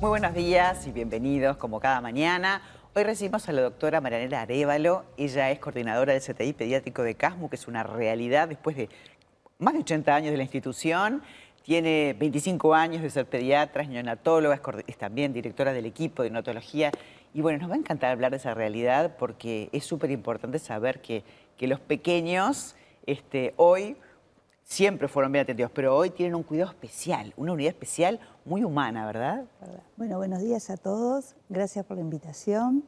Muy buenos días y bienvenidos como cada mañana. Hoy recibimos a la doctora Marianela Arevalo. Ella es coordinadora del CTI pediátrico de Casmu, que es una realidad después de más de 80 años de la institución. Tiene 25 años de ser pediatra, es neonatóloga, es, también directora del equipo de neonatología. Y bueno, nos va a encantar hablar de esa realidad porque es súper importante saber que, que los pequeños este, hoy siempre fueron bien atendidos, pero hoy tienen un cuidado especial, una unidad especial muy humana, ¿verdad? Bueno, buenos días a todos, gracias por la invitación.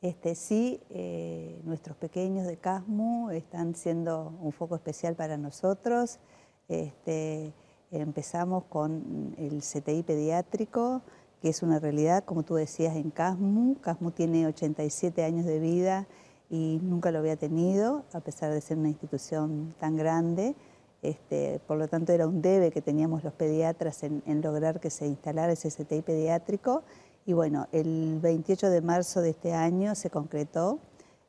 Este, sí, eh, nuestros pequeños de CASMU están siendo un foco especial para nosotros. Este, empezamos con el CTI pediátrico, que es una realidad, como tú decías, en CASMU. CASMU tiene 87 años de vida y nunca lo había tenido, a pesar de ser una institución tan grande. Este, por lo tanto, era un debe que teníamos los pediatras en, lograr que se instalara ese CTI pediátrico. Y bueno, el 28 de marzo de este año se concretó,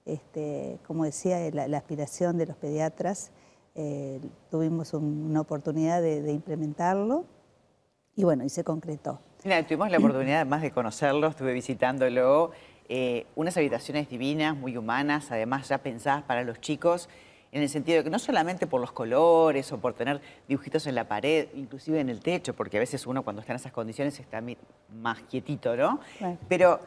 este, como decía, la, aspiración de los pediatras. Eh, tuvimos una oportunidad de, implementarlo y bueno, y se concretó. Mira, tuvimos la oportunidad además de conocerlo, estuve visitándolo, eh, unas habitaciones divinas, muy humanas, además ya pensadas para los chicos en el sentido de que no solamente por los colores o por tener dibujitos en la pared, inclusive en el techo, porque a veces uno cuando está en esas condiciones está más quietito, ¿no? Pero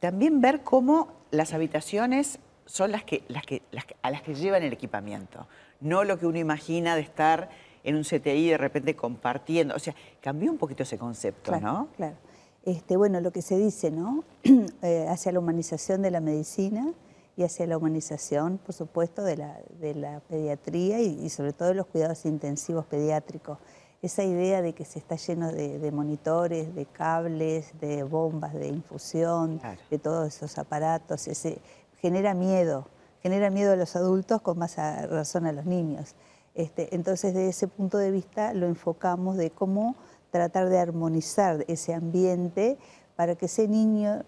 también ver cómo las habitaciones son las que, las que, a las que llevan el equipamiento, no lo que uno imagina de estar en un CTI de repente compartiendo. O sea, cambió un poquito ese concepto, ¿no? Claro. Este, bueno, lo que se dice, ¿no? Eh, hacia la humanización de la medicina, y hacia la humanización, por supuesto, de la, de la pediatría y, sobre todo de los cuidados intensivos pediátricos. Esa idea de que se está lleno de, monitores, de cables, de bombas de infusión, de todos esos aparatos, ese, genera miedo, genera miedo a los adultos con más razón a los niños. Este, entonces, desde ese punto de vista, lo enfocamos de cómo tratar de armonizar ese ambiente para que ese niño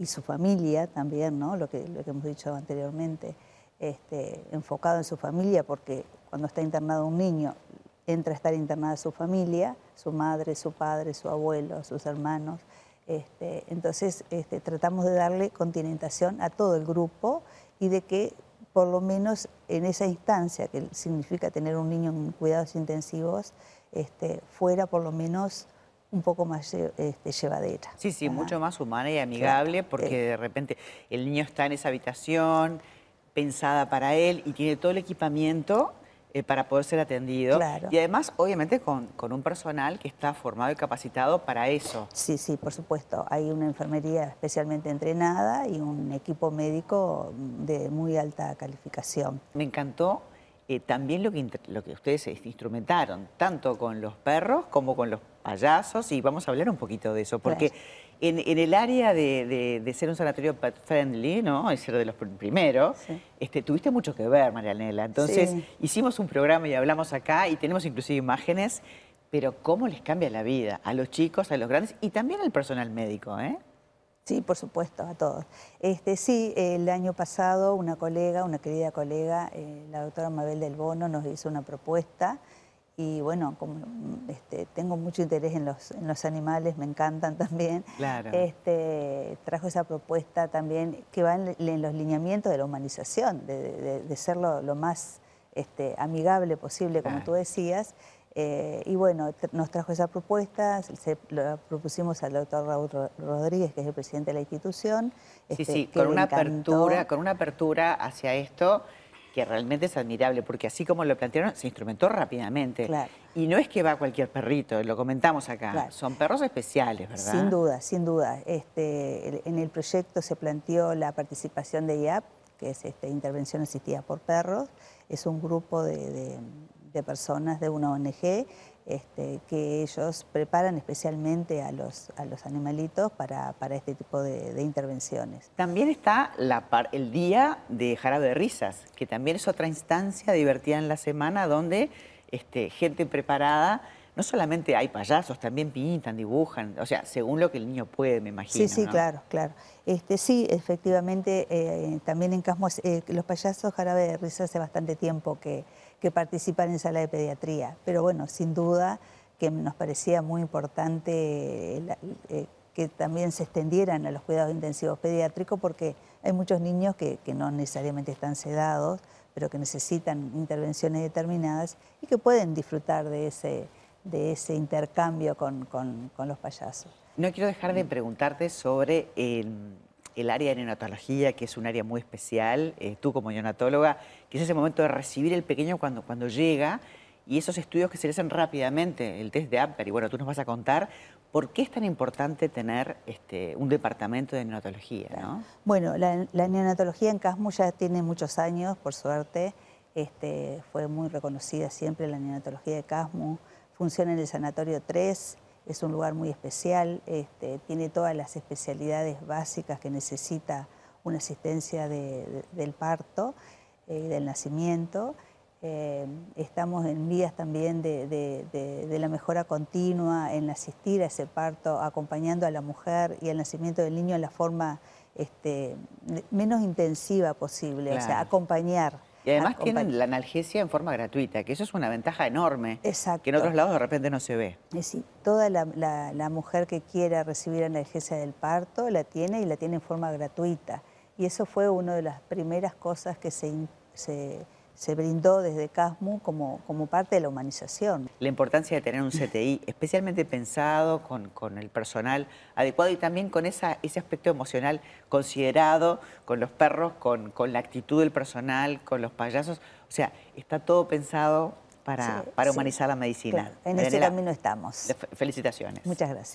y su familia también, ¿no? lo, que, hemos dicho anteriormente, este, enfocado en su familia, porque cuando está internado un niño, entra a estar internada su familia, su madre, su padre, su abuelo, sus hermanos. Este, entonces este, tratamos de darle continentación a todo el grupo y de que por lo menos en esa instancia, que significa tener un niño en cuidados intensivos, fuera por lo menos un poco más este, llevadera. Sí, sí, mucho más humana y amigable porque de repente el niño está en esa habitación pensada para él y tiene todo el equipamiento eh, para poder ser atendido. Y además, obviamente, con, con, un personal que está formado y capacitado para eso. Sí, sí, por supuesto. Hay una enfermería especialmente entrenada y un equipo médico de muy alta calificación. Me encantó eh, también lo que, lo que ustedes instrumentaron, tanto con los perros como con los payasos, y vamos a hablar un poquito de eso, porque en, el área de, ser un sanatorio pet friendly, ¿no? Es ser de los primeros, este, tuviste mucho que ver, Marianela. Entonces, hicimos un programa y hablamos acá, y tenemos inclusive imágenes, pero cómo les cambia la vida a los chicos, a los grandes, y también al personal médico, ¿eh? Sí, por supuesto, a todos. Este, sí, el año pasado una colega, una querida colega, eh, la doctora Mabel del Bono, nos hizo una propuesta y bueno, como este, tengo mucho interés en los, en los animales, me encantan también, claro. este, trajo esa propuesta también que va en, los lineamientos de la humanización, de, ser lo, más este, amigable posible, como tú decías, eh, y bueno, nos trajo esa propuesta, se lo propusimos al doctor Raúl Rodríguez, que es el presidente de la institución. Sí, este, sí, con una, apertura, con una apertura hacia esto que realmente es admirable, porque así como lo plantearon, se instrumentó rápidamente. Y no es que va cualquier perrito, lo comentamos acá, son perros especiales, ¿verdad? Sin duda, sin duda. Este, en el proyecto se planteó la participación de IAP, que es este, Intervención Asistida por Perros, es un grupo de de personas de una ONG este, que ellos preparan especialmente a los, a los animalitos para, este tipo de, intervenciones. También está el día de jarabe de risas, que también es otra instancia divertida en la semana donde este, gente preparada no solamente hay payasos, también pintan, dibujan, o sea, según lo que el niño puede, me imagino. Sí, sí, claro, claro. Este, sí, efectivamente, eh, también en Casmos, eh, los payasos jarabe de risa hace bastante tiempo que, que participan en sala de pediatría. Pero bueno, sin duda que nos parecía muy importante eh, que también se extendieran a los cuidados intensivos pediátricos porque hay muchos niños que, no necesariamente están sedados, pero que necesitan intervenciones determinadas y que pueden disfrutar de ese, de ese intercambio con, los payasos. No quiero dejar de preguntarte sobre el, área de neonatología, que es un área muy especial, eh, tú como neonatóloga, que es ese momento de recibir el pequeño cuando, cuando llega y esos estudios que se hacen rápidamente, el test de Ampere, y bueno, tú nos vas a contar por qué es tan importante tener este, un departamento de neonatología, ¿no? Bueno, la, neonatología en Casmo ya tiene muchos años, por suerte, este, fue muy reconocida siempre la neonatología de Casmo, funciona en el Sanatorio 3, es un lugar muy especial, este, tiene todas las especialidades básicas que necesita una asistencia del parto y eh, del nacimiento. Eh, estamos en vías también de, la mejora continua, en asistir a ese parto, acompañando a la mujer y el nacimiento del niño en la forma este, menos intensiva posible, o sea, acompañar. Y además tienen la analgesia en forma gratuita, que eso es una ventaja enorme, Exacto. que en otros lados de repente no se ve. Es decir, toda la, mujer que quiera recibir analgesia del parto la tiene y la tiene en forma gratuita. Y eso fue una de las primeras cosas que se, se se brindó desde CASMU como, como parte de la humanización. La importancia de tener un CTI especialmente pensado con, el personal adecuado y también con esa, ese aspecto emocional considerado con los perros, con, la actitud del personal, con los payasos. O sea, está todo pensado para, para humanizar la medicina. en ese camino estamos. Felicitaciones. Muchas gracias.